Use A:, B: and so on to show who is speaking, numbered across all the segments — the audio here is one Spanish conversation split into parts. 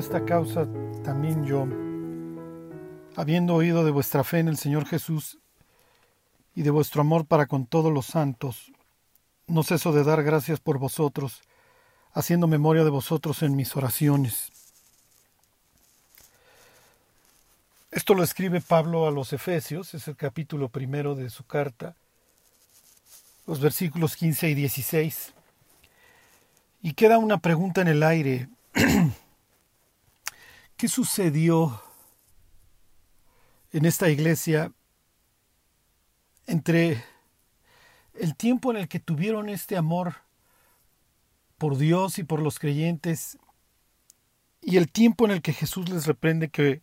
A: esta causa también yo, habiendo oído de vuestra fe en el Señor Jesús y de vuestro amor para con todos los santos, no ceso de dar gracias por vosotros, haciendo memoria de vosotros en mis oraciones. Esto lo escribe Pablo a los Efesios, es el capítulo primero de su carta, los versículos 15 y 16. Y queda una pregunta en el aire. ¿Qué sucedió en esta iglesia entre el tiempo en el que tuvieron este amor por Dios y por los creyentes y el tiempo en el que Jesús les reprende que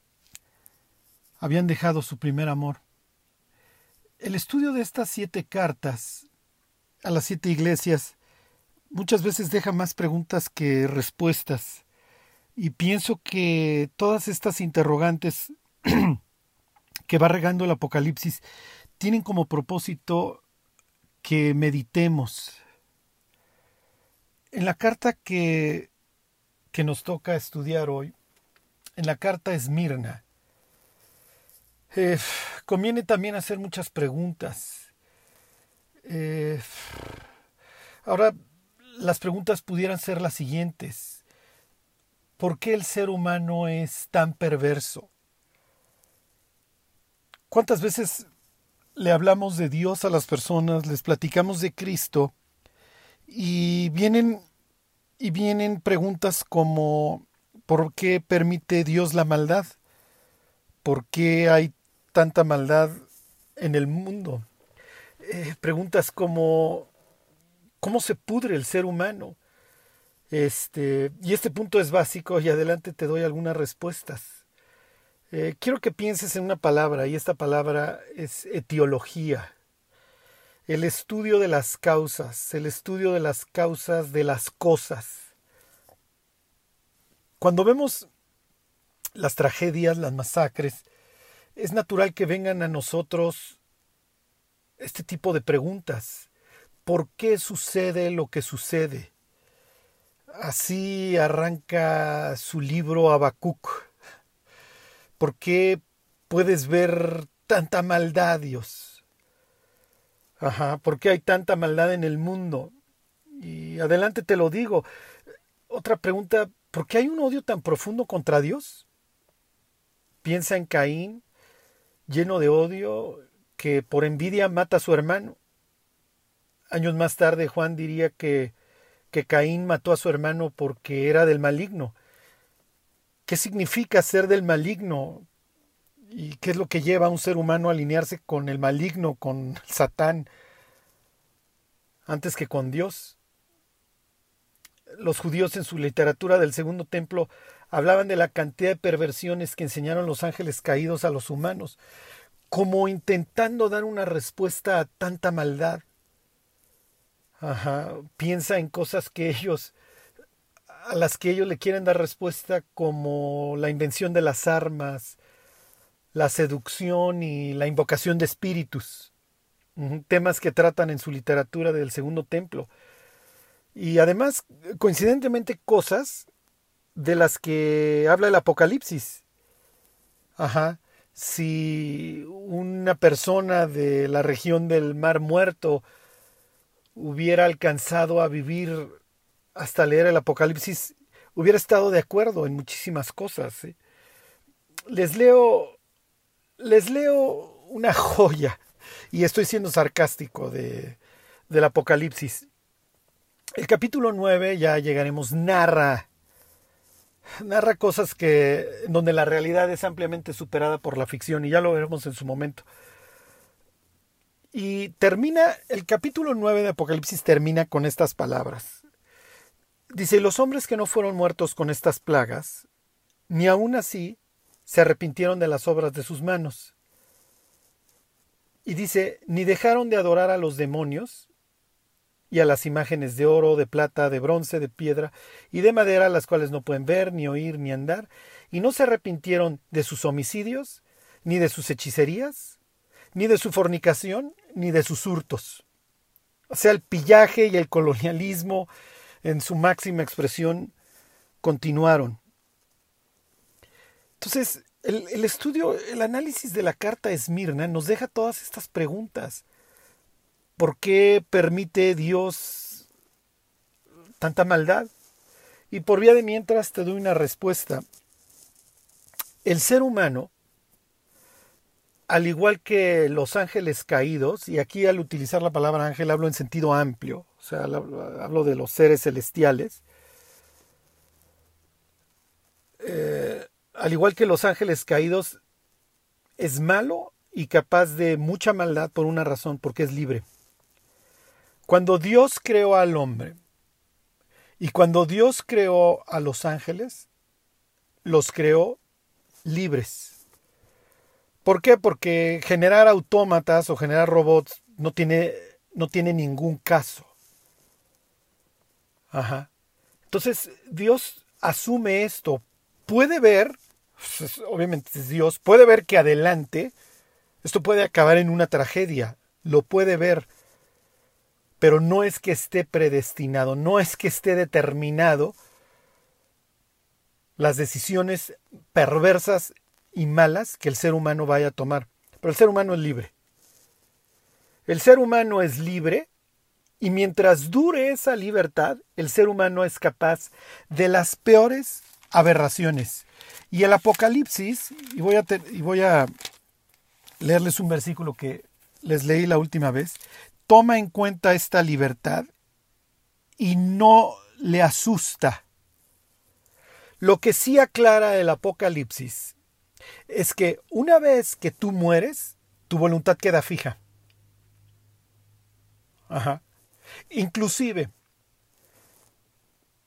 A: habían dejado su primer amor? El estudio de estas siete cartas a las siete iglesias muchas veces deja más preguntas que respuestas. Y pienso que todas estas interrogantes que va regando el Apocalipsis tienen como propósito que meditemos. En la carta que, que nos toca estudiar hoy, en la carta Esmirna, eh, conviene también hacer muchas preguntas. Eh, ahora, las preguntas pudieran ser las siguientes. ¿Por qué el ser humano es tan perverso? ¿Cuántas veces le hablamos de Dios a las personas, les platicamos de Cristo y vienen y vienen preguntas como ¿por qué permite Dios la maldad? ¿Por qué hay tanta maldad en el mundo? Eh, preguntas como ¿cómo se pudre el ser humano? Este, y este punto es básico y adelante te doy algunas respuestas. Eh, quiero que pienses en una palabra y esta palabra es etiología. El estudio de las causas, el estudio de las causas de las cosas. Cuando vemos las tragedias, las masacres, es natural que vengan a nosotros este tipo de preguntas. ¿Por qué sucede lo que sucede? Así arranca su libro Habacuc. ¿Por qué puedes ver tanta maldad, Dios? Ajá, ¿por qué hay tanta maldad en el mundo? Y adelante te lo digo. Otra pregunta, ¿por qué hay un odio tan profundo contra Dios? Piensa en Caín, lleno de odio, que por envidia mata a su hermano. Años más tarde Juan diría que que Caín mató a su hermano porque era del maligno. ¿Qué significa ser del maligno? ¿Y qué es lo que lleva a un ser humano a alinearse con el maligno, con Satán, antes que con Dios? Los judíos en su literatura del segundo templo hablaban de la cantidad de perversiones que enseñaron los ángeles caídos a los humanos, como intentando dar una respuesta a tanta maldad. Ajá, piensa en cosas que ellos a las que ellos le quieren dar respuesta como la invención de las armas, la seducción y la invocación de espíritus, temas que tratan en su literatura del Segundo Templo. Y además, coincidentemente, cosas de las que habla el Apocalipsis. Ajá. Si una persona de la región del Mar Muerto hubiera alcanzado a vivir hasta leer el Apocalipsis, hubiera estado de acuerdo en muchísimas cosas. ¿eh? Les leo, les leo una joya, y estoy siendo sarcástico de, del Apocalipsis. El capítulo 9, ya llegaremos, narra, narra cosas que, donde la realidad es ampliamente superada por la ficción, y ya lo veremos en su momento. Y termina, el capítulo 9 de Apocalipsis termina con estas palabras. Dice, los hombres que no fueron muertos con estas plagas, ni aun así se arrepintieron de las obras de sus manos. Y dice, ni dejaron de adorar a los demonios y a las imágenes de oro, de plata, de bronce, de piedra y de madera, las cuales no pueden ver, ni oír, ni andar, y no se arrepintieron de sus homicidios, ni de sus hechicerías, ni de su fornicación, ni de sus hurtos. O sea, el pillaje y el colonialismo en su máxima expresión continuaron. Entonces, el, estudio, el análisis de la carta Esmirna nos deja todas estas preguntas. ¿Por qué permite Dios tanta maldad? Y por vía de mientras te doy una respuesta. El ser humano, al igual que los ángeles caídos, y aquí al utilizar la palabra ángel hablo en sentido amplio, o sea, hablo de los seres celestiales, eh, al igual que los ángeles caídos, es malo y capaz de mucha maldad por una razón, porque es libre. Cuando Dios creó al hombre y cuando Dios creó a los ángeles, los creó libres. ¿Por qué? Porque generar autómatas o generar robots no tiene, no tiene ningún caso. Ajá. Entonces Dios asume esto. Puede ver pues, obviamente es Dios, puede ver que adelante esto puede acabar en una tragedia, lo puede ver, pero no es que esté predestinado, no es que esté determinado las decisiones perversas y malas que el ser humano vaya a tomar. Pero el ser humano es libre. El ser humano es libre y mientras dure esa libertad, el ser humano es capaz de las peores aberraciones. Y el Apocalipsis, y voy a, y voy a leerles un versículo que les leí la última vez, toma en cuenta esta libertad y no le asusta. Lo que sí aclara el Apocalipsis es que una vez que tú mueres, tu voluntad queda fija. Ajá. Inclusive,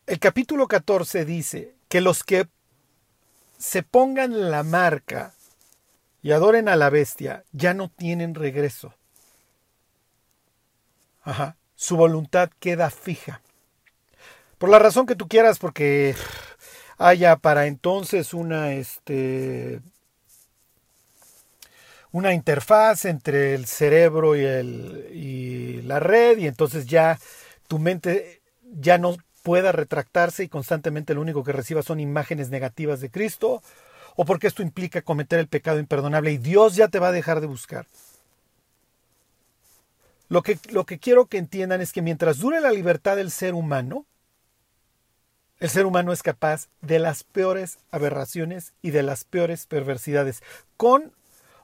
A: el capítulo 14 dice que los que se pongan la marca y adoren a la bestia, ya no tienen regreso. Ajá. Su voluntad queda fija. Por la razón que tú quieras, porque haya para entonces una, este, una interfaz entre el cerebro y, el, y la red, y entonces ya tu mente ya no pueda retractarse y constantemente lo único que reciba son imágenes negativas de Cristo, o porque esto implica cometer el pecado imperdonable y Dios ya te va a dejar de buscar. Lo que, lo que quiero que entiendan es que mientras dure la libertad del ser humano, el ser humano es capaz de las peores aberraciones y de las peores perversidades, con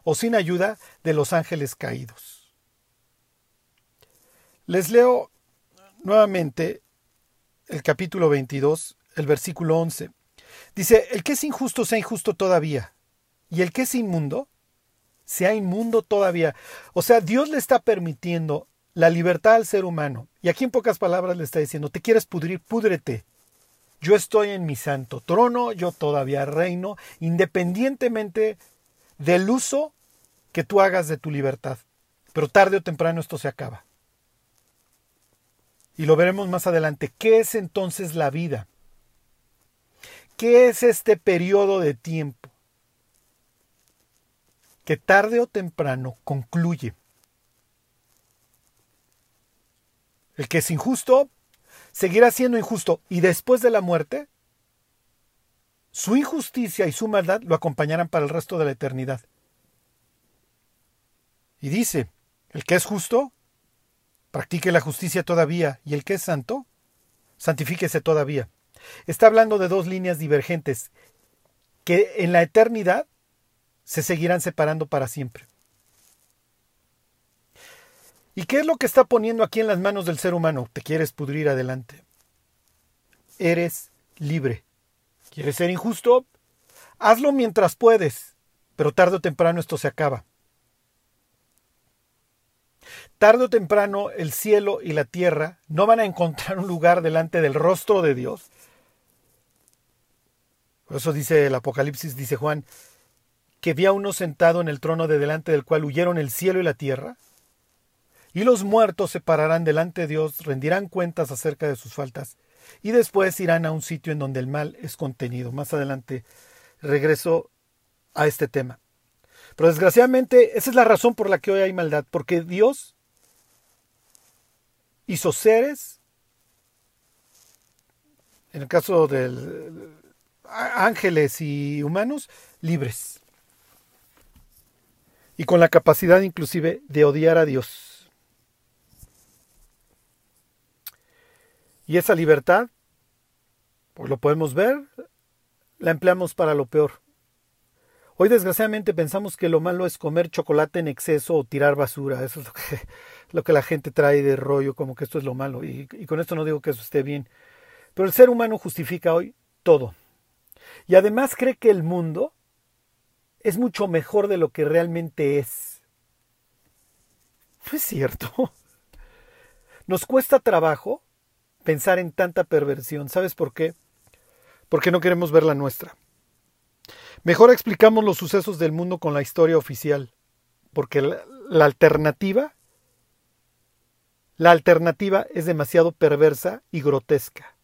A: o sin ayuda de los ángeles caídos. Les leo nuevamente el capítulo 22, el versículo 11. Dice, el que es injusto sea injusto todavía, y el que es inmundo sea inmundo todavía. O sea, Dios le está permitiendo la libertad al ser humano. Y aquí en pocas palabras le está diciendo, te quieres pudrir, púdrete. Yo estoy en mi santo trono, yo todavía reino, independientemente del uso que tú hagas de tu libertad. Pero tarde o temprano esto se acaba y lo veremos más adelante, ¿qué es entonces la vida? ¿Qué es este periodo de tiempo? Que tarde o temprano concluye. El que es injusto seguirá siendo injusto y después de la muerte, su injusticia y su maldad lo acompañarán para el resto de la eternidad. Y dice, el que es justo Practique la justicia todavía, y el que es santo, santifíquese todavía. Está hablando de dos líneas divergentes que en la eternidad se seguirán separando para siempre. ¿Y qué es lo que está poniendo aquí en las manos del ser humano? Te quieres pudrir adelante. Eres libre. ¿Quieres ser injusto? Hazlo mientras puedes, pero tarde o temprano esto se acaba. Tarde o temprano el cielo y la tierra no van a encontrar un lugar delante del rostro de Dios. Por eso dice el Apocalipsis, dice Juan, que vi a uno sentado en el trono de delante del cual huyeron el cielo y la tierra, y los muertos se pararán delante de Dios, rendirán cuentas acerca de sus faltas, y después irán a un sitio en donde el mal es contenido. Más adelante regreso a este tema. Pero desgraciadamente esa es la razón por la que hoy hay maldad, porque Dios hizo seres, en el caso del ángeles y humanos libres. Y con la capacidad inclusive de odiar a Dios. Y esa libertad, pues lo podemos ver, la empleamos para lo peor. Hoy desgraciadamente pensamos que lo malo es comer chocolate en exceso o tirar basura. Eso es lo que, la gente trae de rollo, como que esto es lo malo. Y, y con esto no digo que eso esté bien. Pero el ser humano justifica hoy todo. Y además cree que el mundo es mucho mejor de lo que realmente es. No es cierto. Nos cuesta trabajo pensar en tanta perversión. ¿Sabes por qué? Porque no queremos ver la nuestra. Mejor explicamos los sucesos del mundo con la historia oficial, porque la, la, alternativa, la alternativa es demasiado perversa y grotesca.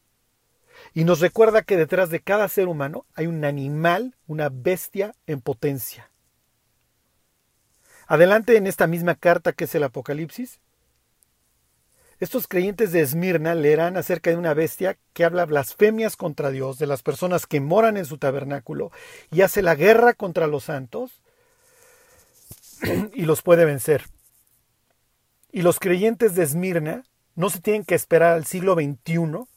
A: Y nos recuerda que detrás de cada ser humano hay un animal, una bestia en potencia. Adelante en esta misma carta que es el Apocalipsis, estos creyentes de Esmirna leerán acerca de una bestia que habla blasfemias contra Dios, de las personas que moran en su tabernáculo y hace la guerra contra los santos y los puede vencer. Y los creyentes de Esmirna no se tienen que esperar al siglo XXI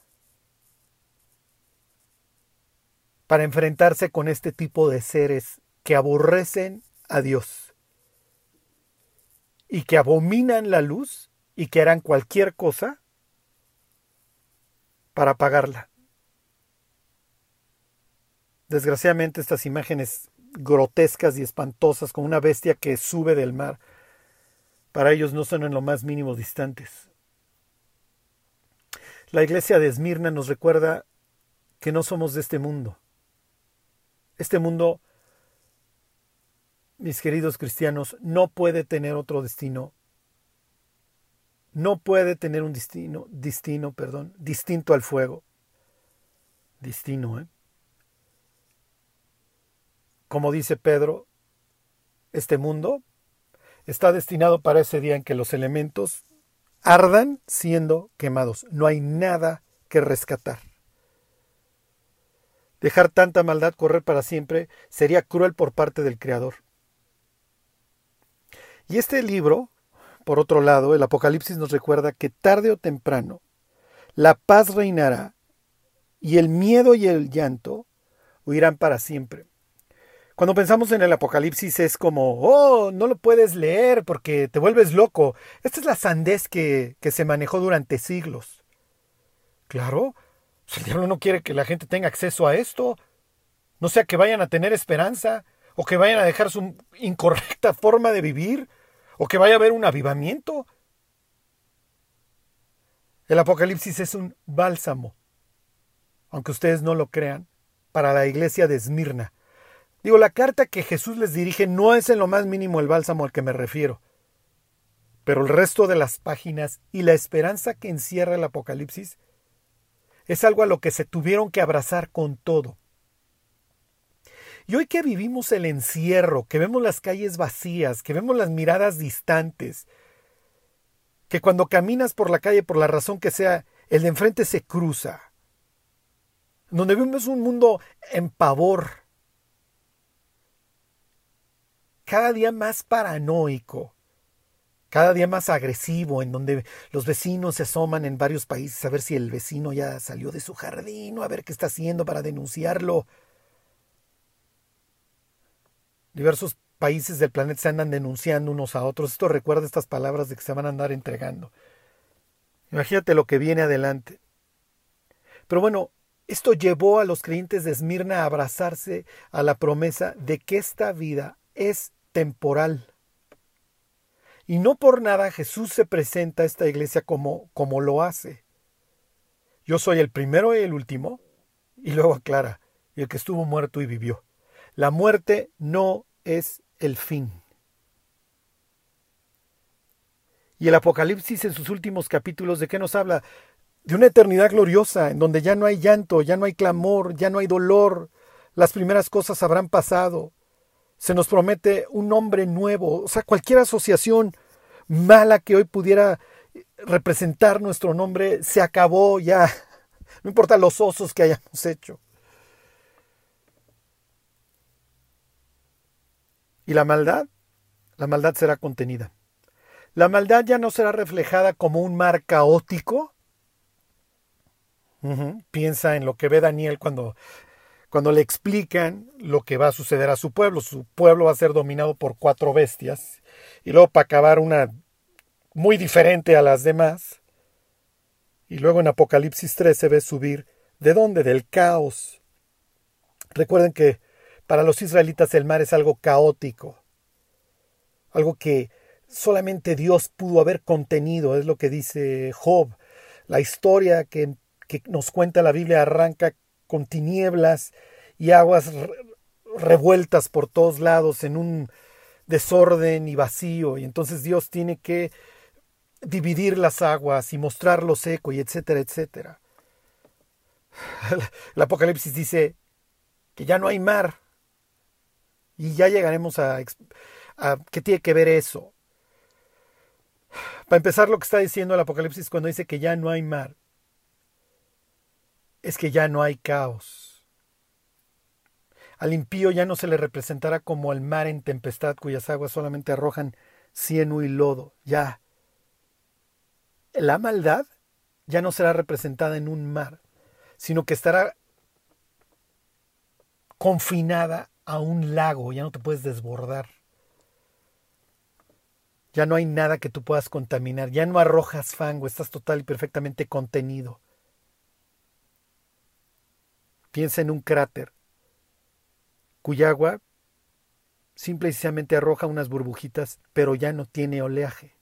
A: para enfrentarse con este tipo de seres que aborrecen a Dios y que abominan la luz y que harán cualquier cosa para apagarla. Desgraciadamente estas imágenes grotescas y espantosas con una bestia que sube del mar, para ellos no son en lo más mínimo distantes. La iglesia de Esmirna nos recuerda que no somos de este mundo. Este mundo, mis queridos cristianos, no puede tener otro destino no puede tener un destino, destino, perdón, distinto al fuego. Destino, ¿eh? Como dice Pedro, este mundo está destinado para ese día en que los elementos ardan siendo quemados. No hay nada que rescatar. Dejar tanta maldad correr para siempre sería cruel por parte del Creador. Y este libro por otro lado, el Apocalipsis nos recuerda que tarde o temprano la paz reinará y el miedo y el llanto huirán para siempre. Cuando pensamos en el Apocalipsis es como, oh, no lo puedes leer porque te vuelves loco. Esta es la sandez que, que se manejó durante siglos. Claro, el diablo no quiere que la gente tenga acceso a esto. No sea que vayan a tener esperanza o que vayan a dejar su incorrecta forma de vivir o que vaya a haber un avivamiento. El Apocalipsis es un bálsamo, aunque ustedes no lo crean, para la iglesia de Esmirna. Digo, la carta que Jesús les dirige no es en lo más mínimo el bálsamo al que me refiero, pero el resto de las páginas y la esperanza que encierra el Apocalipsis es algo a lo que se tuvieron que abrazar con todo. Y hoy que vivimos el encierro, que vemos las calles vacías, que vemos las miradas distantes, que cuando caminas por la calle, por la razón que sea, el de enfrente se cruza, donde vemos un mundo en pavor, cada día más paranoico, cada día más agresivo, en donde los vecinos se asoman en varios países a ver si el vecino ya salió de su jardín o a ver qué está haciendo para denunciarlo. Diversos países del planeta se andan denunciando unos a otros. Esto recuerda estas palabras de que se van a andar entregando. Imagínate lo que viene adelante. Pero bueno, esto llevó a los creyentes de Esmirna a abrazarse a la promesa de que esta vida es temporal. Y no por nada Jesús se presenta a esta iglesia como, como lo hace. Yo soy el primero y el último. Y luego aclara, y el que estuvo muerto y vivió. La muerte no es el fin. Y el Apocalipsis en sus últimos capítulos, ¿de qué nos habla? De una eternidad gloriosa, en donde ya no hay llanto, ya no hay clamor, ya no hay dolor, las primeras cosas habrán pasado. Se nos promete un nombre nuevo, o sea, cualquier asociación mala que hoy pudiera representar nuestro nombre se acabó ya. No importa los osos que hayamos hecho. Y la maldad, la maldad será contenida. La maldad ya no será reflejada como un mar caótico. Piensa en lo que ve Daniel cuando, cuando le explican lo que va a suceder a su pueblo. Su pueblo va a ser dominado por cuatro bestias. Y luego para acabar una muy diferente a las demás. Y luego en Apocalipsis 3 se ve subir. ¿De dónde? Del caos. Recuerden que para los israelitas el mar es algo caótico. Algo que solamente Dios pudo haber contenido, es lo que dice Job. La historia que, nos cuenta la Biblia arranca con tinieblas y aguas revueltas por todos lados en un desorden y vacío. Y entonces Dios tiene que dividir las aguas y mostrar lo seco y etcétera, etcétera. El Apocalipsis dice que ya no hay mar. Y ya llegaremos a, a qué tiene que ver eso. Para empezar, lo que está diciendo el Apocalipsis cuando dice que ya no hay mar, es que ya no hay caos. Al impío ya no se le representará como el mar en tempestad cuyas aguas solamente arrojan cieno y lodo. Ya. La maldad ya no será representada en un mar, sino que estará confinada a un lago, ya no te puedes desbordar. Ya no hay nada que tú puedas contaminar, ya no arrojas fango, estás total y perfectamente contenido. Piensa en un cráter cuya agua simple y sencillamente arroja unas burbujitas, pero ya no tiene oleaje.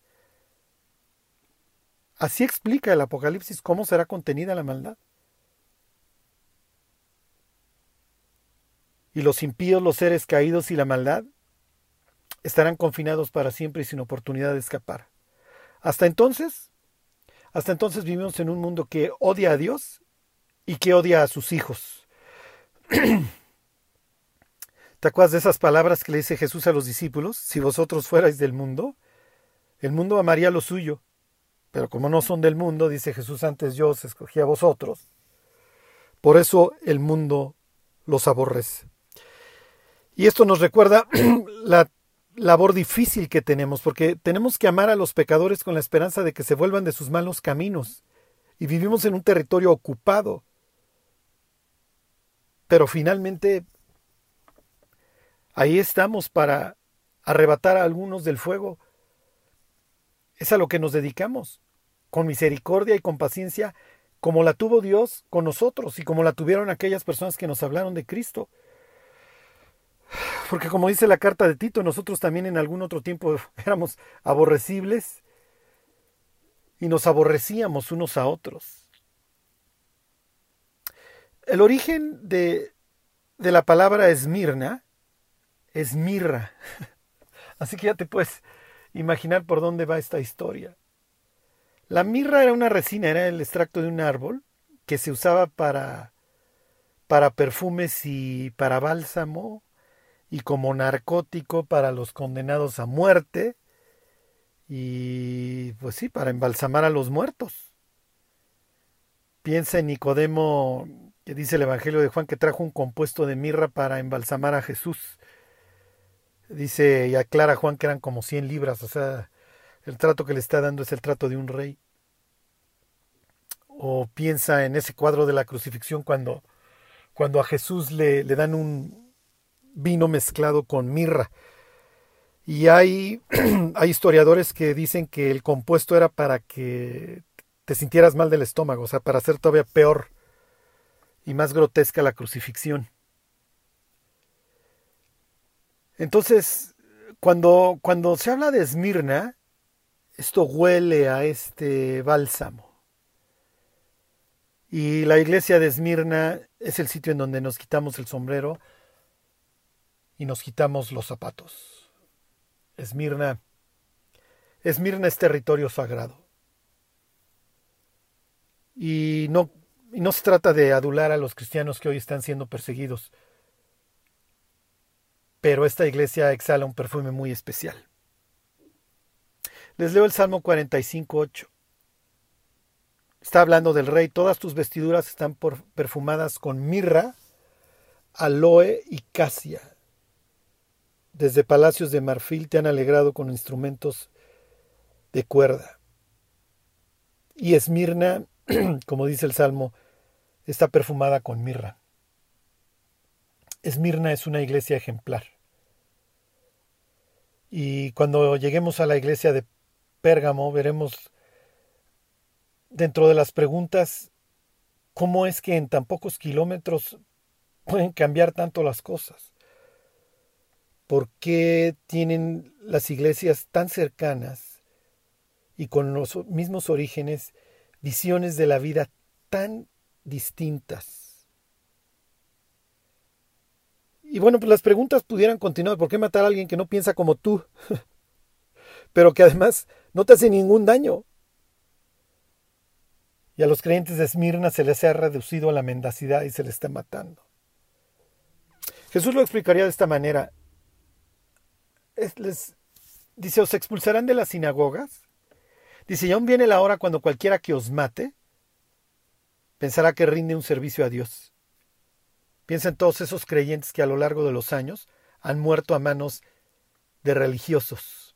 A: Así explica el Apocalipsis cómo será contenida la maldad. Y los impíos, los seres caídos y la maldad estarán confinados para siempre y sin oportunidad de escapar. Hasta entonces, hasta entonces vivimos en un mundo que odia a Dios y que odia a sus hijos. ¿Te acuerdas de esas palabras que le dice Jesús a los discípulos? Si vosotros fuerais del mundo, el mundo amaría lo suyo. Pero como no son del mundo, dice Jesús antes, yo os escogí a vosotros. Por eso el mundo los aborrece. Y esto nos recuerda la labor difícil que tenemos, porque tenemos que amar a los pecadores con la esperanza de que se vuelvan de sus malos caminos. Y vivimos en un territorio ocupado. Pero finalmente ahí estamos para arrebatar a algunos del fuego. Es a lo que nos dedicamos, con misericordia y con paciencia, como la tuvo Dios con nosotros y como la tuvieron aquellas personas que nos hablaron de Cristo. Porque como dice la carta de Tito, nosotros también en algún otro tiempo éramos aborrecibles y nos aborrecíamos unos a otros. El origen de, de la palabra esmirna es mirra. Así que ya te puedes imaginar por dónde va esta historia. La mirra era una resina, era el extracto de un árbol que se usaba para, para perfumes y para bálsamo y como narcótico para los condenados a muerte y pues sí, para embalsamar a los muertos. Piensa en Nicodemo, que dice el Evangelio de Juan, que trajo un compuesto de mirra para embalsamar a Jesús. Dice y aclara Juan que eran como 100 libras, o sea, el trato que le está dando es el trato de un rey. O piensa en ese cuadro de la crucifixión cuando, cuando a Jesús le, le dan un, vino mezclado con mirra. Y hay, hay historiadores que dicen que el compuesto era para que te sintieras mal del estómago, o sea, para hacer todavía peor y más grotesca la crucifixión. Entonces, cuando, cuando se habla de Esmirna, esto huele a este bálsamo. Y la iglesia de Esmirna es el sitio en donde nos quitamos el sombrero y nos quitamos los zapatos. Esmirna, Esmirna es territorio sagrado. Y no, y no se trata de adular a los cristianos que hoy están siendo perseguidos, pero esta iglesia exhala un perfume muy especial. Les leo el Salmo 45.8. Está hablando del rey. Todas tus vestiduras están perfumadas con mirra, aloe y casia desde palacios de marfil te han alegrado con instrumentos de cuerda. Y Esmirna, como dice el Salmo, está perfumada con mirra. Esmirna es una iglesia ejemplar. Y cuando lleguemos a la iglesia de Pérgamo, veremos dentro de las preguntas cómo es que en tan pocos kilómetros pueden cambiar tanto las cosas. ¿Por qué tienen las iglesias tan cercanas y con los mismos orígenes visiones de la vida tan distintas? Y bueno, pues las preguntas pudieran continuar. ¿Por qué matar a alguien que no piensa como tú? Pero que además no te hace ningún daño. Y a los creyentes de Esmirna se les ha reducido a la mendacidad y se les está matando. Jesús lo explicaría de esta manera les dice, ¿os expulsarán de las sinagogas? Dice, y aún viene la hora cuando cualquiera que os mate pensará que rinde un servicio a Dios. Piensa en todos esos creyentes que a lo largo de los años han muerto a manos de religiosos.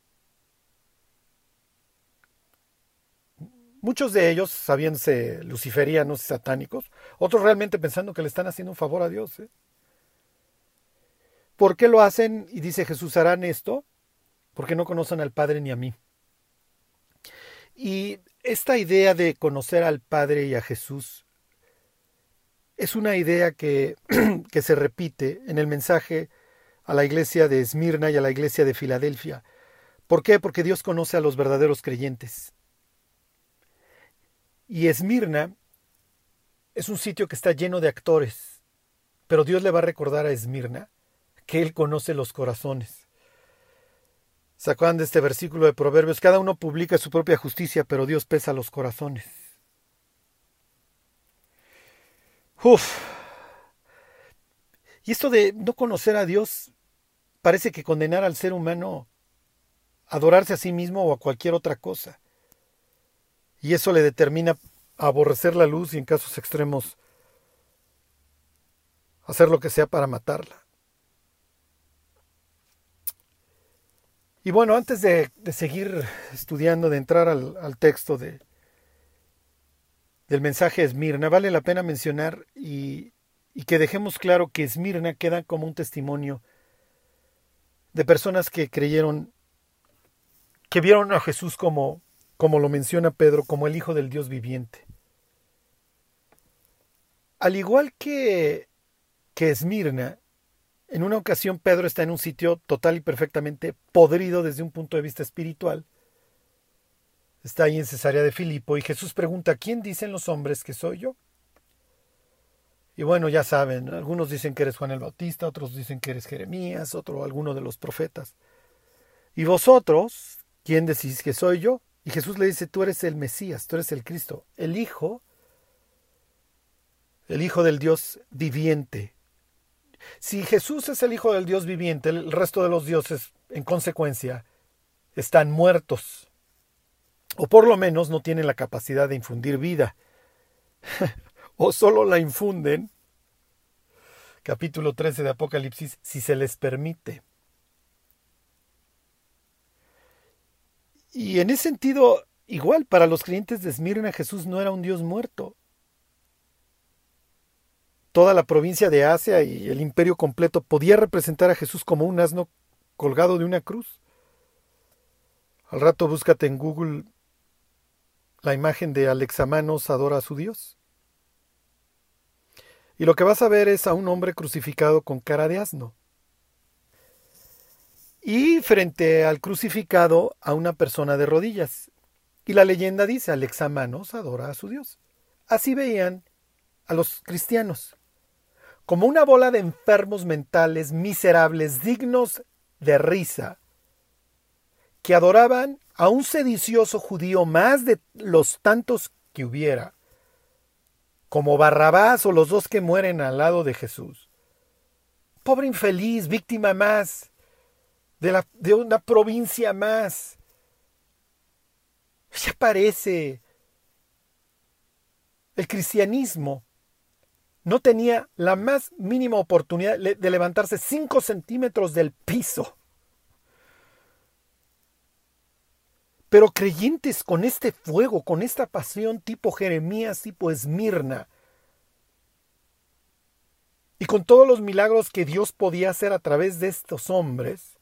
A: Muchos de ellos sabiéndose luciferianos y satánicos, otros realmente pensando que le están haciendo un favor a Dios. ¿eh? ¿Por qué lo hacen? Y dice Jesús, harán esto porque no conocen al Padre ni a mí. Y esta idea de conocer al Padre y a Jesús es una idea que, que se repite en el mensaje a la iglesia de Esmirna y a la iglesia de Filadelfia. ¿Por qué? Porque Dios conoce a los verdaderos creyentes. Y Esmirna es un sitio que está lleno de actores, pero Dios le va a recordar a Esmirna que Él conoce los corazones. ¿Se de este versículo de Proverbios? Cada uno publica su propia justicia, pero Dios pesa los corazones. Uf. Y esto de no conocer a Dios parece que condenar al ser humano a adorarse a sí mismo o a cualquier otra cosa. Y eso le determina aborrecer la luz y en casos extremos hacer lo que sea para matarla. Y bueno, antes de, seguir estudiando, de entrar al, texto de, del mensaje de Esmirna, vale la pena mencionar y, y que dejemos claro que Esmirna queda como un testimonio de personas que creyeron, que vieron a Jesús como, como lo menciona Pedro, como el Hijo del Dios viviente. Al igual que, que Esmirna, en una ocasión Pedro está en un sitio total y perfectamente podrido desde un punto de vista espiritual. Está ahí en Cesarea de Filipo y Jesús pregunta, ¿quién dicen los hombres que soy yo? Y bueno, ya saben, algunos dicen que eres Juan el Bautista, otros dicen que eres Jeremías, otro alguno de los profetas. ¿Y vosotros, quién decís que soy yo? Y Jesús le dice, tú eres el Mesías, tú eres el Cristo, el Hijo, el Hijo del Dios viviente, si Jesús es el Hijo del Dios viviente, el resto de los dioses, en consecuencia, están muertos. O por lo menos no tienen la capacidad de infundir vida. o solo la infunden, capítulo 13 de Apocalipsis, si se les permite. Y en ese sentido, igual para los creyentes de Esmirna, Jesús no era un Dios muerto toda la provincia de Asia y el imperio completo podía representar a Jesús como un asno colgado de una cruz. Al rato búscate en Google la imagen de Alexamanos adora a su Dios. Y lo que vas a ver es a un hombre crucificado con cara de asno. Y frente al crucificado a una persona de rodillas. Y la leyenda dice, Alexamanos adora a su Dios. Así veían a los cristianos como una bola de enfermos mentales miserables, dignos de risa, que adoraban a un sedicioso judío más de los tantos que hubiera, como Barrabás o los dos que mueren al lado de Jesús. Pobre infeliz, víctima más, de, de una provincia más. Ya parece. El cristianismo no tenía la más mínima oportunidad de levantarse 5 centímetros del piso. Pero creyentes con este fuego, con esta pasión tipo Jeremías, tipo Esmirna, y con todos los milagros que Dios podía hacer a través de estos hombres,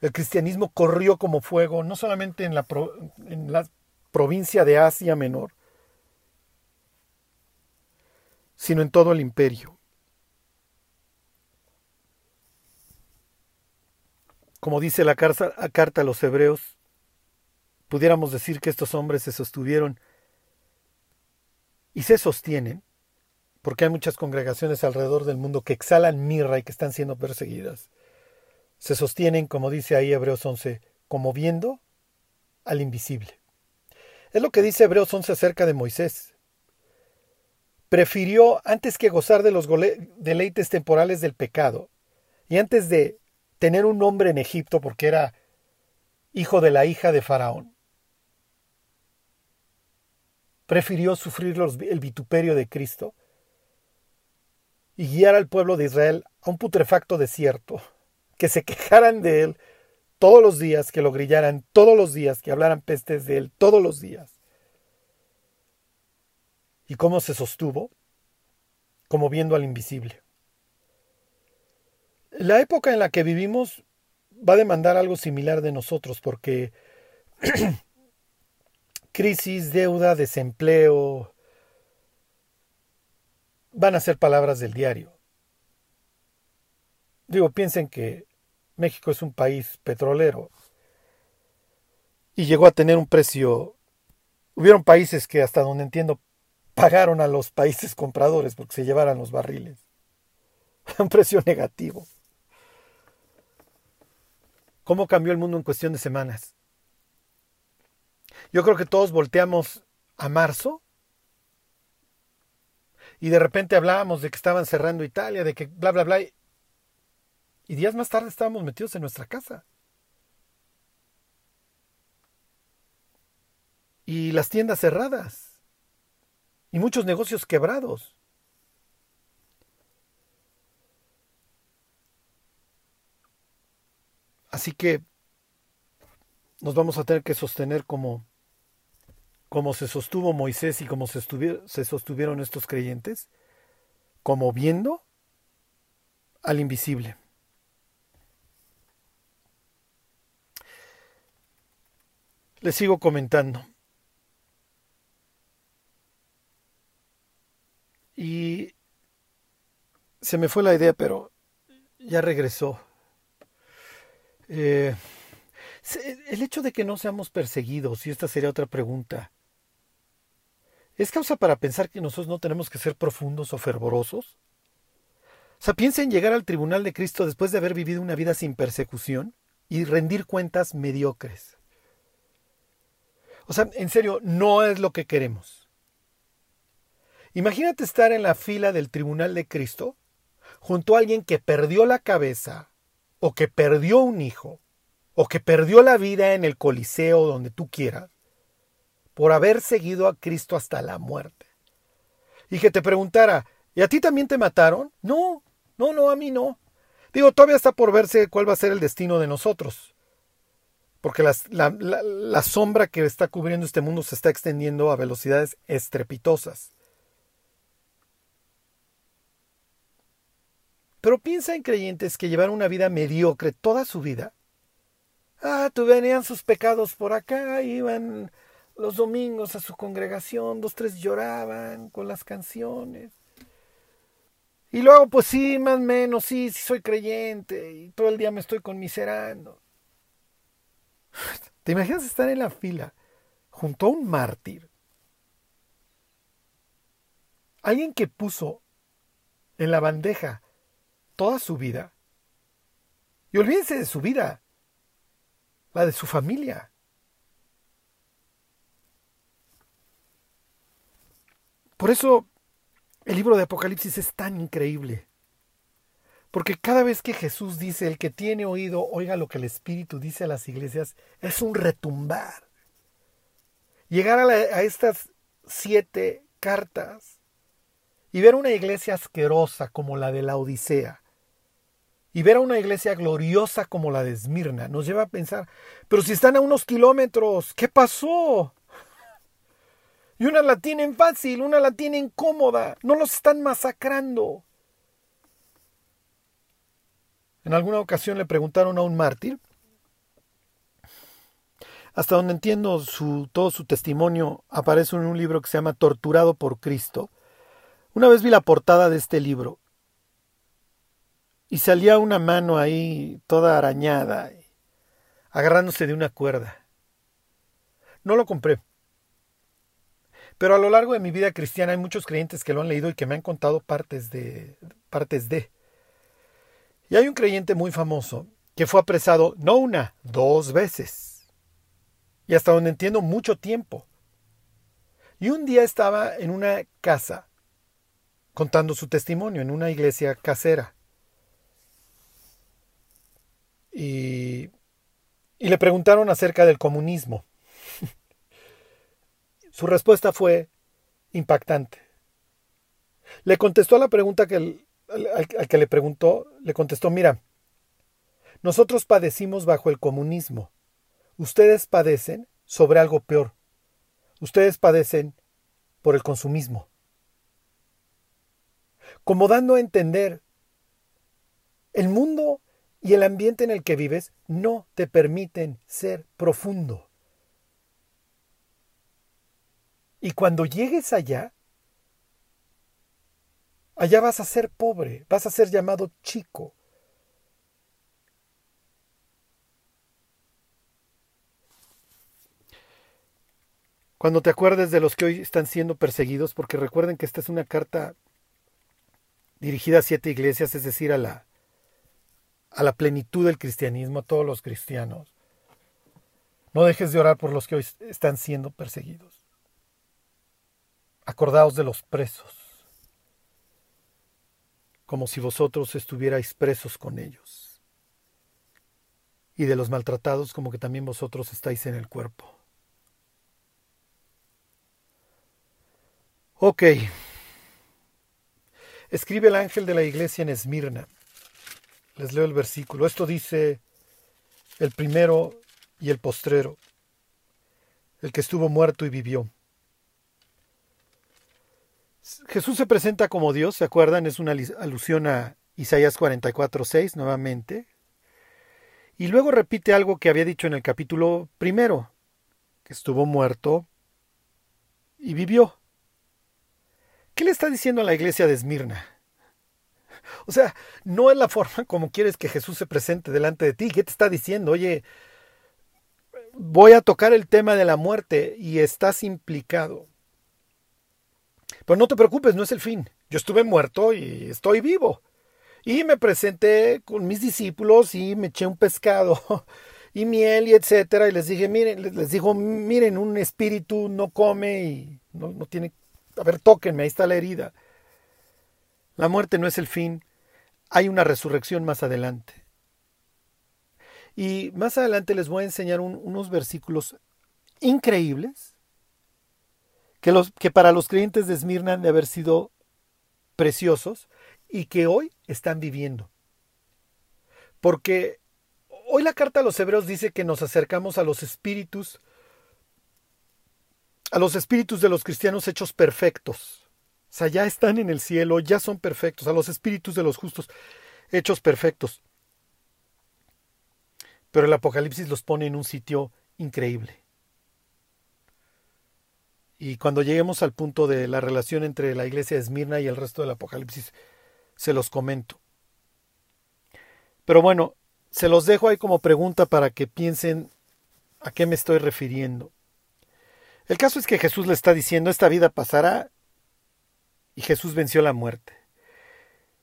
A: el cristianismo corrió como fuego, no solamente en la provincia de Asia Menor, sino en todo el imperio. Como dice la carta, a los hebreos, pudiéramos decir que estos hombres se sostuvieron y se sostienen, porque hay muchas congregaciones alrededor del mundo que exhalan mirra y que están siendo perseguidas. Se sostienen, como dice ahí Hebreos 11, como viendo al invisible. Es lo que dice Hebreos 11 acerca de Moisés prefirió, antes que gozar de los deleites temporales del pecado, y antes de tener un nombre en Egipto porque era hijo de la hija de Faraón, prefirió sufrir el vituperio de Cristo y guiar al pueblo de Israel a un putrefacto desierto, que se quejaran de él todos los días, que lo grillaran todos los días, que hablaran pestes de él todos los días ¿Y cómo se sostuvo? Como viendo al invisible. La época en la que vivimos va a demandar algo similar de nosotros porque crisis, deuda, desempleo van a ser palabras del diario. Digo, piensen que México es un país petrolero y llegó a tener un precio. Hubieron países que hasta donde entiendo pagaron a los países compradores porque se llevaran los barriles. Un precio negativo. ¿Cómo cambió el mundo en cuestión de semanas? Yo creo que todos volteamos a marzo y de repente hablábamos de que estaban cerrando Italia, de que bla, bla, bla. Y días más tarde estábamos metidos en nuestra casa. Y las tiendas cerradas y muchos negocios quebrados. Así que nos vamos a tener que sostener como, como se sostuvo Moisés y como se, se sostuvieron estos creyentes, como viendo al invisible. Les sigo comentando. Y se me fue la idea, pero ya regresó. Eh, el hecho de que no seamos perseguidos, y esta sería otra pregunta, ¿es causa para pensar que nosotros no tenemos que ser profundos o fervorosos? O sea, piensa en llegar al tribunal de Cristo después de haber vivido una vida sin persecución y rendir cuentas mediocres. O sea, en serio, no es lo que queremos. Imagínate estar en la fila del tribunal de Cristo junto a alguien que perdió la cabeza, o que perdió un hijo, o que perdió la vida en el Coliseo donde tú quieras, por haber seguido a Cristo hasta la muerte. Y que te preguntara, ¿y a ti también te mataron? No, no, no, a mí no. Digo, todavía está por verse cuál va a ser el destino de nosotros. Porque la, la sombra que está cubriendo este mundo se está extendiendo a velocidades estrepitosas. Pero piensa en creyentes que llevaron una vida mediocre toda su vida. Ah, tú venían sus pecados por acá, iban los domingos a su congregación, dos, tres lloraban con las canciones. Y luego, pues sí, más o menos, sí, sí soy creyente, y todo el día me estoy conmiserando. ¿Te imaginas estar en la fila junto a un mártir? Alguien que puso en la bandeja toda su vida. Y olvídense de su vida, la de su familia. Por eso el libro de Apocalipsis es tan increíble. Porque cada vez que Jesús dice, el que tiene oído, oiga lo que el Espíritu dice a las iglesias, es un retumbar. Llegar a, a estas siete cartas y ver una iglesia asquerosa como la de la Odisea, y ver a una iglesia gloriosa como la de Esmirna nos lleva a pensar, pero si están a unos kilómetros, ¿qué pasó? Y una la tienen fácil, una la tienen cómoda, no los están masacrando. En alguna ocasión le preguntaron a un mártir, hasta donde entiendo su, todo su testimonio aparece en un libro que se llama Torturado por Cristo. Una vez vi la portada de este libro y salía una mano ahí toda arañada, agarrándose de una cuerda. No lo compré. Pero a lo largo de mi vida cristiana hay muchos creyentes que lo han leído y que me han contado partes de partes de. Y hay un creyente muy famoso que fue apresado no una, dos veces. Y hasta donde entiendo mucho tiempo. Y un día estaba en una casa contando su testimonio en una iglesia casera. Y, y le preguntaron acerca del comunismo. Su respuesta fue impactante. Le contestó a la pregunta que al, que le preguntó, le contestó, mira, nosotros padecimos bajo el comunismo. Ustedes padecen sobre algo peor. Ustedes padecen por el consumismo. Como dando a entender, el mundo y el ambiente en el que vives no te permiten ser profundo. Y cuando llegues allá, allá vas a ser pobre, vas a ser llamado chico. Cuando te acuerdes de los que hoy están siendo perseguidos, porque recuerden que esta es una carta dirigida a siete iglesias, es decir, a la, a la plenitud del cristianismo, a todos los cristianos. No dejes de orar por los que hoy están siendo perseguidos. Acordaos de los presos, como si vosotros estuvierais presos con ellos, y de los maltratados como que también vosotros estáis en el cuerpo. Ok. Escribe el ángel de la iglesia en Esmirna. Les leo el versículo. Esto dice el primero y el postrero, el que estuvo muerto y vivió. Jesús se presenta como Dios, ¿se acuerdan? Es una alusión a Isaías 44.6 nuevamente. Y luego repite algo que había dicho en el capítulo primero, que estuvo muerto y vivió. ¿Qué le está diciendo a la iglesia de Esmirna? O sea, no es la forma como quieres que Jesús se presente delante de ti. ¿Qué te está diciendo? Oye, voy a tocar el tema de la muerte y estás implicado. Pero no te preocupes, no es el fin. Yo estuve muerto y estoy vivo. Y me presenté con mis discípulos y me eché un pescado y miel y etcétera. Y les dije, miren, les dijo, miren, un espíritu no come y no, no tiene. A ver, tóquenme, ahí está la herida. La muerte no es el fin. Hay una resurrección más adelante. Y más adelante les voy a enseñar unos versículos increíbles que, los, que para los creyentes de Esmirna han de haber sido preciosos y que hoy están viviendo. Porque hoy la carta a los hebreos dice que nos acercamos a los espíritus, a los espíritus de los cristianos hechos perfectos. Sea, ya están en el cielo, ya son perfectos, a los espíritus de los justos hechos perfectos. Pero el Apocalipsis los pone en un sitio increíble. Y cuando lleguemos al punto de la relación entre la iglesia de Esmirna y el resto del Apocalipsis, se los comento. Pero bueno, se los dejo ahí como pregunta para que piensen a qué me estoy refiriendo. El caso es que Jesús le está diciendo, esta vida pasará y Jesús venció la muerte.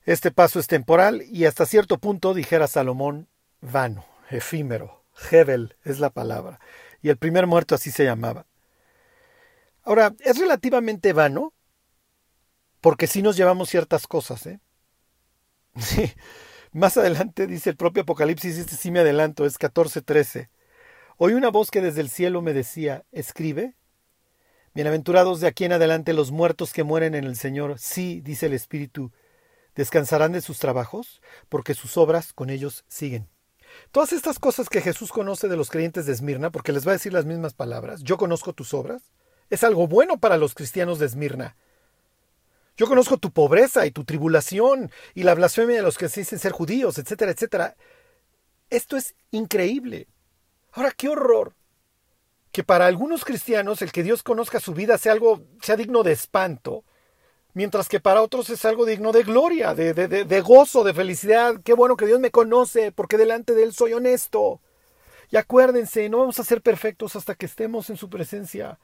A: Este paso es temporal y hasta cierto punto, dijera Salomón, vano, efímero. Hebel es la palabra. Y el primer muerto así se llamaba. Ahora, es relativamente vano, porque sí nos llevamos ciertas cosas, ¿eh? Sí. Más adelante dice el propio Apocalipsis, este me adelanto, es 14:13. Oí una voz que desde el cielo me decía, escribe. Bienaventurados de aquí en adelante los muertos que mueren en el Señor. Sí, dice el Espíritu descansarán de sus trabajos, porque sus obras con ellos siguen. Todas estas cosas que Jesús conoce de los creyentes de Esmirna, porque les va a decir las mismas palabras, yo conozco tus obras, es algo bueno para los cristianos de Esmirna. Yo conozco tu pobreza y tu tribulación y la blasfemia de los que se dicen ser judíos, etcétera, etcétera. Esto es increíble. Ahora, qué horror que para algunos cristianos el que Dios conozca su vida sea algo, sea digno de espanto, mientras que para otros es algo digno de gloria, de, de, de, gozo, de felicidad. Qué bueno que Dios me conoce, porque delante de Él soy honesto. Y acuérdense, no vamos a ser perfectos hasta que estemos en su presencia.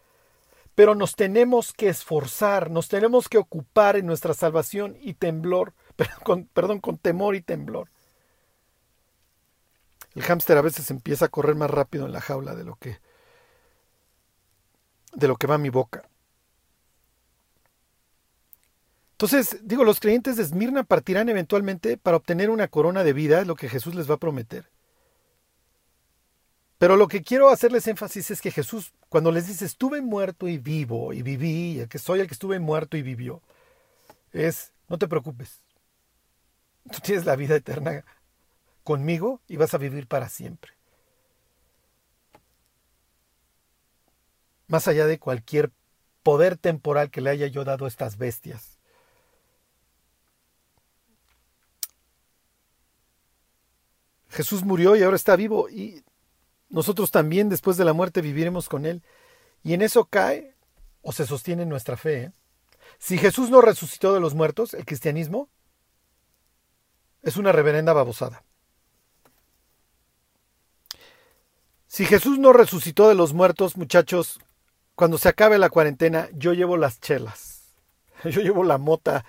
A: Pero nos tenemos que esforzar, nos tenemos que ocupar en nuestra salvación y temblor, perdón, perdón, con temor y temblor. El hámster a veces empieza a correr más rápido en la jaula de lo que de lo que va a mi boca. Entonces, digo, los creyentes de Esmirna partirán eventualmente para obtener una corona de vida, lo que Jesús les va a prometer. Pero lo que quiero hacerles énfasis es que Jesús, cuando les dice, estuve muerto y vivo y viví, que soy el que estuve muerto y vivió, es, no te preocupes, tú tienes la vida eterna conmigo y vas a vivir para siempre. Más allá de cualquier poder temporal que le haya yo dado a estas bestias. Jesús murió y ahora está vivo y nosotros también después de la muerte viviremos con Él. Y en eso cae o se sostiene nuestra fe. ¿eh? Si Jesús no resucitó de los muertos, el cristianismo es una reverenda babosada. Si Jesús no resucitó de los muertos, muchachos, cuando se acabe la cuarentena, yo llevo las chelas. Yo llevo la mota.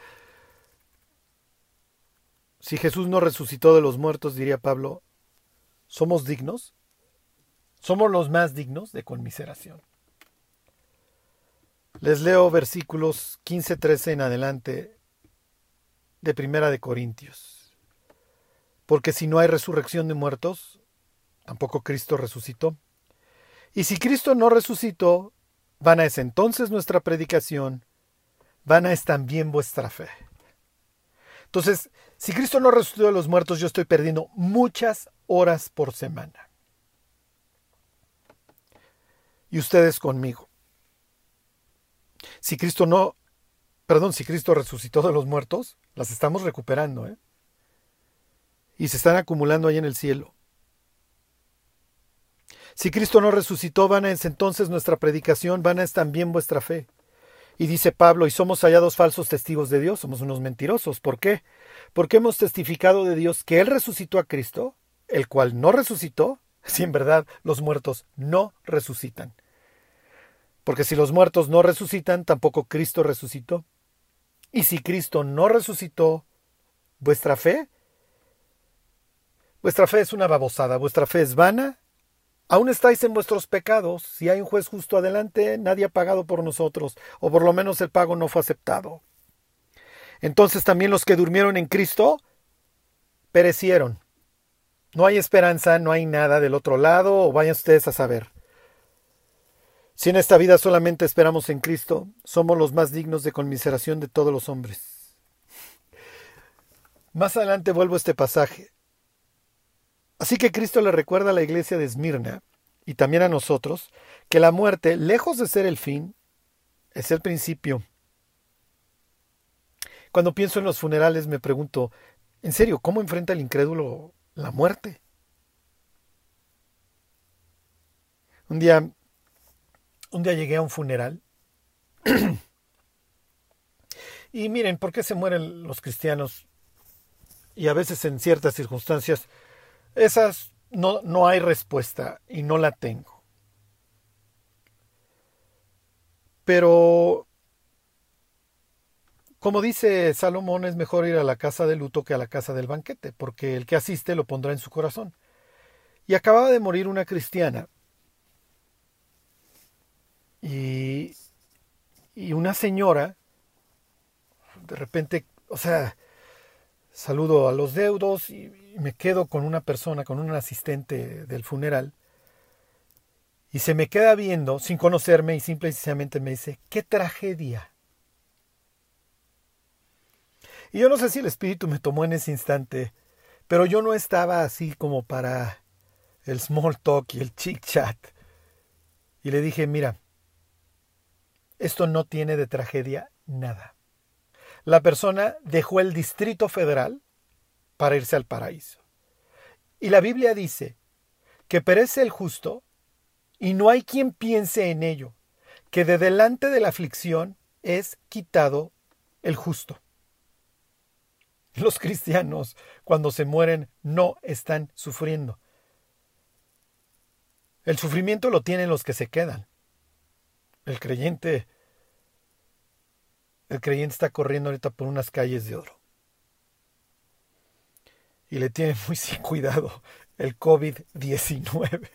A: Si Jesús no resucitó de los muertos, diría Pablo, ¿somos dignos? Somos los más dignos de conmiseración. Les leo versículos 15-13 en adelante de Primera de Corintios. Porque si no hay resurrección de muertos, tampoco Cristo resucitó. Y si Cristo no resucitó, vana es entonces nuestra predicación, vana es también vuestra fe. Entonces, si Cristo no resucitó de los muertos, yo estoy perdiendo muchas horas por semana y ustedes conmigo. Si Cristo no, perdón, si Cristo resucitó de los muertos, las estamos recuperando, ¿eh? Y se están acumulando ahí en el cielo. Si Cristo no resucitó, vana es entonces nuestra predicación, vana es también vuestra fe. Y dice Pablo, y somos hallados falsos testigos de Dios, somos unos mentirosos. ¿Por qué? Porque hemos testificado de Dios que Él resucitó a Cristo, el cual no resucitó, si en verdad los muertos no resucitan. Porque si los muertos no resucitan, tampoco Cristo resucitó. Y si Cristo no resucitó, vuestra fe, vuestra fe es una babosada, vuestra fe es vana. Aún estáis en vuestros pecados. Si hay un juez justo adelante, nadie ha pagado por nosotros, o por lo menos el pago no fue aceptado. Entonces también los que durmieron en Cristo perecieron. No hay esperanza, no hay nada del otro lado, o vayan ustedes a saber. Si en esta vida solamente esperamos en Cristo, somos los más dignos de conmiseración de todos los hombres. Más adelante vuelvo a este pasaje. Así que Cristo le recuerda a la iglesia de Esmirna y también a nosotros que la muerte, lejos de ser el fin, es el principio. Cuando pienso en los funerales me pregunto, en serio, ¿cómo enfrenta el incrédulo la muerte? Un día un día llegué a un funeral. y miren, ¿por qué se mueren los cristianos? Y a veces en ciertas circunstancias, esas no, no hay respuesta y no la tengo. Pero, como dice Salomón, es mejor ir a la casa de luto que a la casa del banquete, porque el que asiste lo pondrá en su corazón. Y acababa de morir una cristiana y, y una señora, de repente, o sea, saludo a los deudos y, me quedo con una persona, con un asistente del funeral, y se me queda viendo sin conocerme y simplemente me dice, qué tragedia. Y yo no sé si el Espíritu me tomó en ese instante, pero yo no estaba así como para el small talk y el chit chat. Y le dije, mira, esto no tiene de tragedia nada. La persona dejó el Distrito Federal para irse al paraíso. Y la Biblia dice que perece el justo y no hay quien piense en ello, que de delante de la aflicción es quitado el justo. Los cristianos, cuando se mueren, no están sufriendo. El sufrimiento lo tienen los que se quedan. El creyente el creyente está corriendo ahorita por unas calles de oro. Y le tiene muy sin cuidado el COVID-19.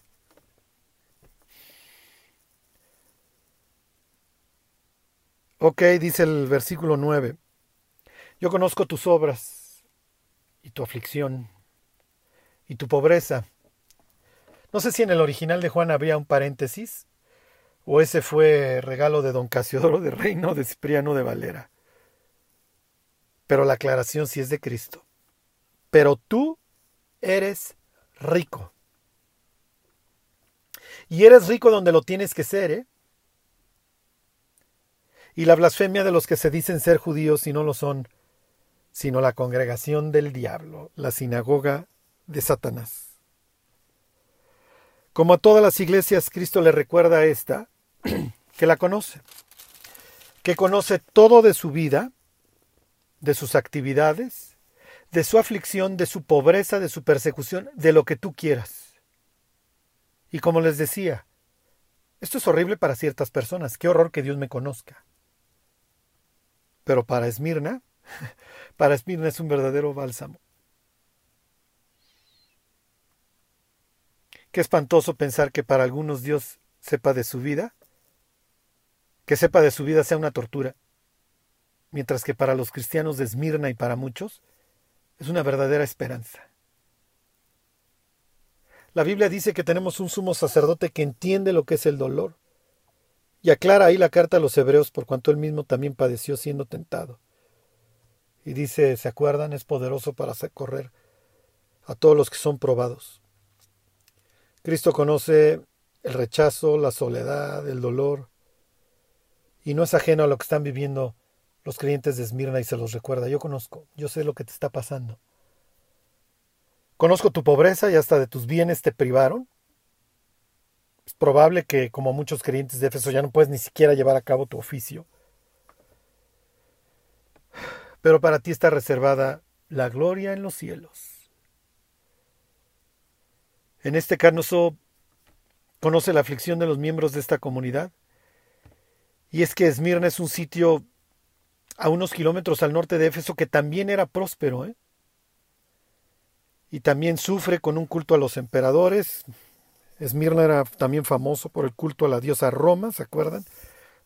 A: Ok, dice el versículo 9. Yo conozco tus obras y tu aflicción y tu pobreza. No sé si en el original de Juan había un paréntesis o ese fue regalo de don Casiodoro de Reino de Cipriano de Valera. Pero la aclaración sí es de Cristo. Pero tú eres rico. Y eres rico donde lo tienes que ser, ¿eh? y la blasfemia de los que se dicen ser judíos y no lo son, sino la congregación del diablo, la sinagoga de Satanás. Como a todas las iglesias, Cristo le recuerda a esta que la conoce, que conoce todo de su vida, de sus actividades, de su aflicción, de su pobreza, de su persecución, de lo que tú quieras. Y como les decía, esto es horrible para ciertas personas, qué horror que Dios me conozca. Pero para Esmirna, para Esmirna es un verdadero bálsamo. Qué espantoso pensar que para algunos Dios sepa de su vida, que sepa de su vida sea una tortura, mientras que para los cristianos de Esmirna y para muchos es una verdadera esperanza. La Biblia dice que tenemos un sumo sacerdote que entiende lo que es el dolor, y aclara ahí la carta a los hebreos por cuanto él mismo también padeció siendo tentado. Y dice, ¿se acuerdan? Es poderoso para correr a todos los que son probados. Cristo conoce el rechazo, la soledad, el dolor, y no es ajeno a lo que están viviendo los creyentes de Esmirna y se los recuerda. Yo conozco, yo sé lo que te está pasando. Conozco tu pobreza y hasta de tus bienes te privaron es probable que, como muchos creyentes de Éfeso, ya no puedes ni siquiera llevar a cabo tu oficio. Pero para ti está reservada la gloria en los cielos. En este caso, conoce la aflicción de los miembros de esta comunidad. Y es que Esmirna es un sitio a unos kilómetros al norte de Éfeso que también era próspero, ¿eh? y también sufre con un culto a los emperadores, Esmirna era también famoso por el culto a la diosa Roma, ¿se acuerdan?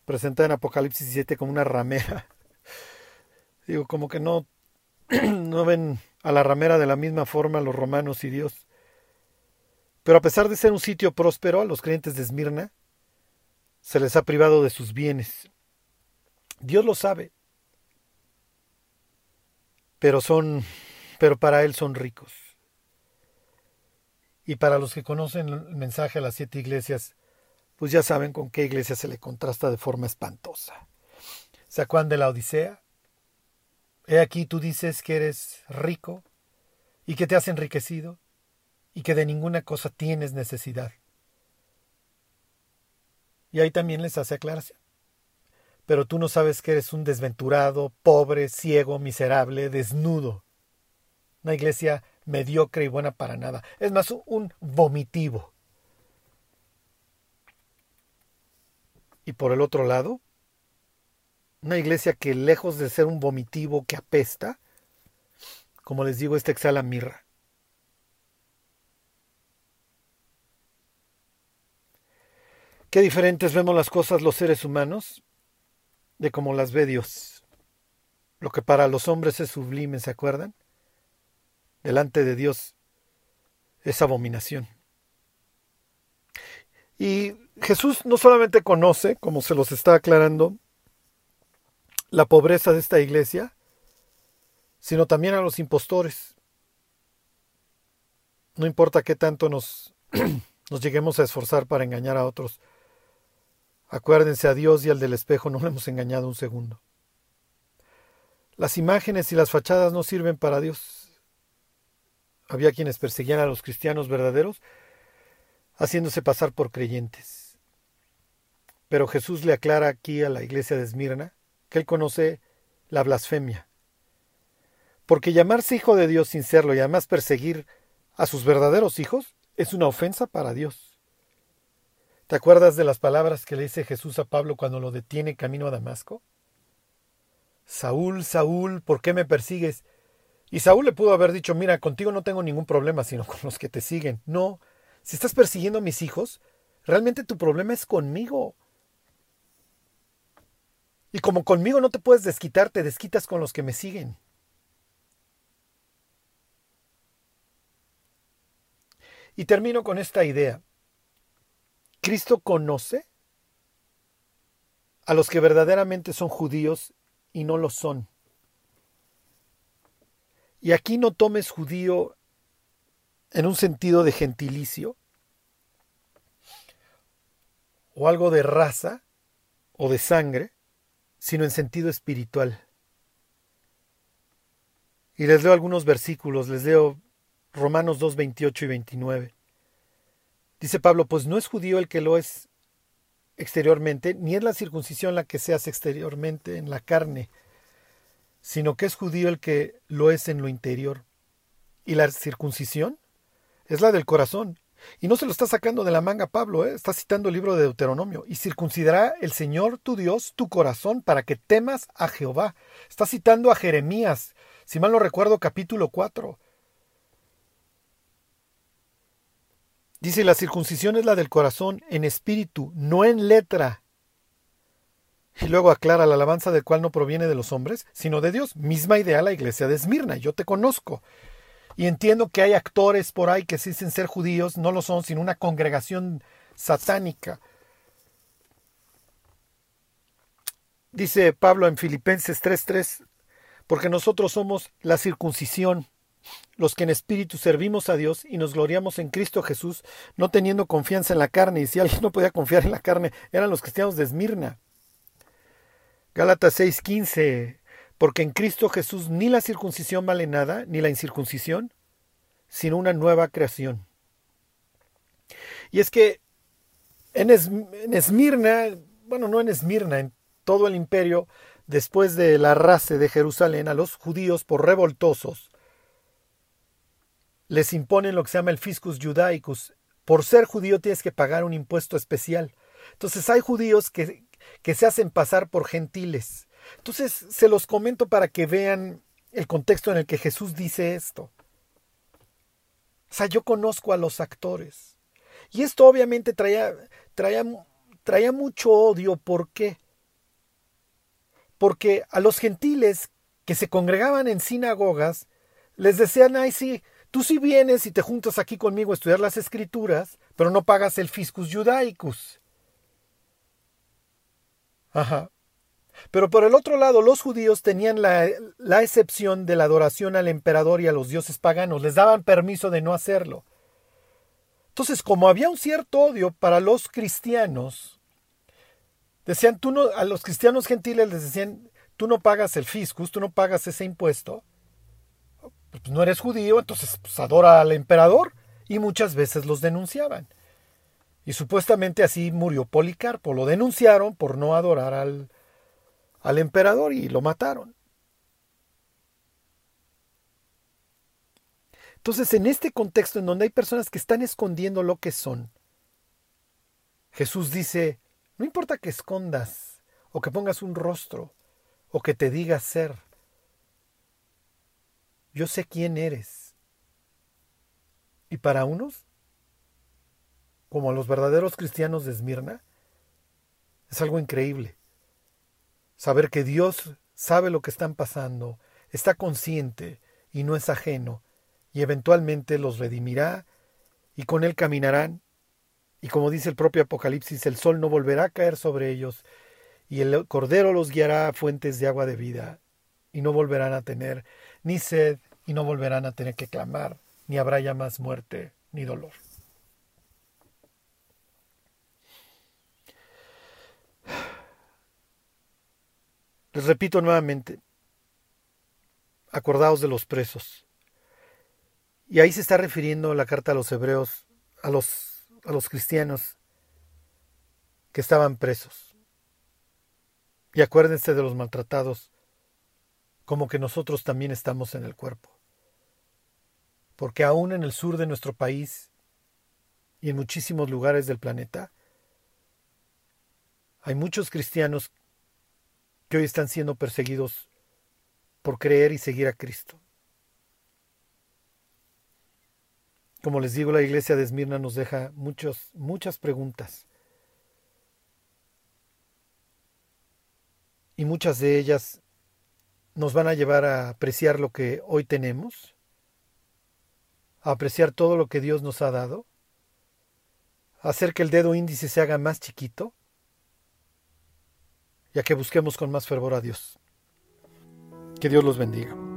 A: Presentada en Apocalipsis 7 como una ramera. Digo, como que no, no ven a la ramera de la misma forma los romanos y Dios. Pero a pesar de ser un sitio próspero, a los creyentes de Esmirna se les ha privado de sus bienes. Dios lo sabe. Pero son, pero para él son ricos. Y para los que conocen el mensaje a las siete iglesias, pues ya saben con qué iglesia se le contrasta de forma espantosa. ¿Se de la Odisea? He aquí tú dices que eres rico y que te has enriquecido y que de ninguna cosa tienes necesidad. Y ahí también les hace aclaración. Pero tú no sabes que eres un desventurado, pobre, ciego, miserable, desnudo. Una iglesia mediocre y buena para nada. Es más un vomitivo. Y por el otro lado, una iglesia que lejos de ser un vomitivo que apesta, como les digo, esta exhala mirra. Qué diferentes vemos las cosas los seres humanos de cómo las ve Dios. Lo que para los hombres es sublime, ¿se acuerdan? delante de Dios es abominación. Y Jesús no solamente conoce, como se los está aclarando, la pobreza de esta iglesia, sino también a los impostores. No importa qué tanto nos, nos lleguemos a esforzar para engañar a otros. Acuérdense a Dios y al del espejo no le hemos engañado un segundo. Las imágenes y las fachadas no sirven para Dios. Había quienes perseguían a los cristianos verdaderos haciéndose pasar por creyentes. Pero Jesús le aclara aquí a la iglesia de Esmirna que él conoce la blasfemia. Porque llamarse hijo de Dios sin serlo y además perseguir a sus verdaderos hijos es una ofensa para Dios. ¿Te acuerdas de las palabras que le dice Jesús a Pablo cuando lo detiene camino a Damasco? Saúl, Saúl, ¿por qué me persigues? Y Saúl le pudo haber dicho, mira, contigo no tengo ningún problema, sino con los que te siguen. No, si estás persiguiendo a mis hijos, realmente tu problema es conmigo. Y como conmigo no te puedes desquitar, te desquitas con los que me siguen. Y termino con esta idea. Cristo conoce a los que verdaderamente son judíos y no lo son. Y aquí no tomes judío en un sentido de gentilicio o algo de raza o de sangre, sino en sentido espiritual. Y les leo algunos versículos, les leo Romanos 2, 28 y 29. Dice Pablo, pues no es judío el que lo es exteriormente, ni es la circuncisión la que se hace exteriormente en la carne, sino que es judío el que lo es en lo interior. Y la circuncisión es la del corazón. Y no se lo está sacando de la manga Pablo, ¿eh? está citando el libro de Deuteronomio. Y circuncidará el Señor tu Dios tu corazón para que temas a Jehová. Está citando a Jeremías, si mal no recuerdo, capítulo 4. Dice, la circuncisión es la del corazón en espíritu, no en letra. Y luego aclara la alabanza del cual no proviene de los hombres, sino de Dios. Misma idea la iglesia de Esmirna. Yo te conozco. Y entiendo que hay actores por ahí que dicen ser judíos, no lo son, sino una congregación satánica. Dice Pablo en Filipenses 3:3, porque nosotros somos la circuncisión, los que en espíritu servimos a Dios y nos gloriamos en Cristo Jesús, no teniendo confianza en la carne. Y si alguien no podía confiar en la carne, eran los cristianos de Esmirna. Gálatas 6:15 porque en Cristo Jesús ni la circuncisión vale nada, ni la incircuncisión, sino una nueva creación. Y es que en, Esmirna, bueno, no en Esmirna, en todo el imperio, después de la race de Jerusalén, a los judíos por revoltosos, les imponen lo que se llama el fiscus judaicus. Por ser judío tienes que pagar un impuesto especial. Entonces hay judíos que, que se hacen pasar por gentiles entonces, se los comento para que vean el contexto en el que Jesús dice esto. O sea, yo conozco a los actores. Y esto obviamente traía, traía, traía mucho odio. ¿Por qué? Porque a los gentiles que se congregaban en sinagogas, les decían, ay sí, tú sí vienes y te juntas aquí conmigo a estudiar las escrituras, pero no pagas el fiscus judaicus. Ajá. Pero por el otro lado, los judíos tenían la, excepción de la adoración al emperador y a los dioses paganos, les daban permiso de no hacerlo. Entonces, como había un cierto odio para los cristianos, decían, tú no, a los cristianos gentiles les decían, tú no pagas el fiscus, tú no pagas ese impuesto, pues no eres judío, entonces pues, adora al emperador, y muchas veces los denunciaban. Y supuestamente así murió Policarpo, lo denunciaron por no adorar al, al emperador y lo mataron. Entonces, en este contexto en donde hay personas que están escondiendo lo que son, Jesús dice, no importa que escondas o que pongas un rostro o que te digas ser, yo sé quién eres. Y para unos, como a los verdaderos cristianos de Esmirna, es algo increíble saber que Dios sabe lo que están pasando, está consciente y no es ajeno, y eventualmente los redimirá y con él caminarán, y como dice el propio Apocalipsis, el sol no volverá a caer sobre ellos, y el Cordero los guiará a fuentes de agua de vida, y no volverán a tener ni sed y no volverán a tener que clamar, ni habrá ya más muerte ni dolor. Les repito nuevamente, acordaos de los presos. Y ahí se está refiriendo la carta a los hebreos, a los, a los cristianos que estaban presos. Y acuérdense de los maltratados, como que nosotros también estamos en el cuerpo. Porque aún en el sur de nuestro país y en muchísimos lugares del planeta, hay muchos cristianos que hoy están siendo perseguidos por creer y seguir a Cristo. Como les digo, la iglesia de Esmirna nos deja muchos, muchas preguntas. Y muchas de ellas nos van a llevar a apreciar lo que hoy tenemos, a apreciar todo lo que Dios nos ha dado, a hacer que el dedo índice se haga más chiquito y a que busquemos con más fervor a Dios. Que Dios los bendiga.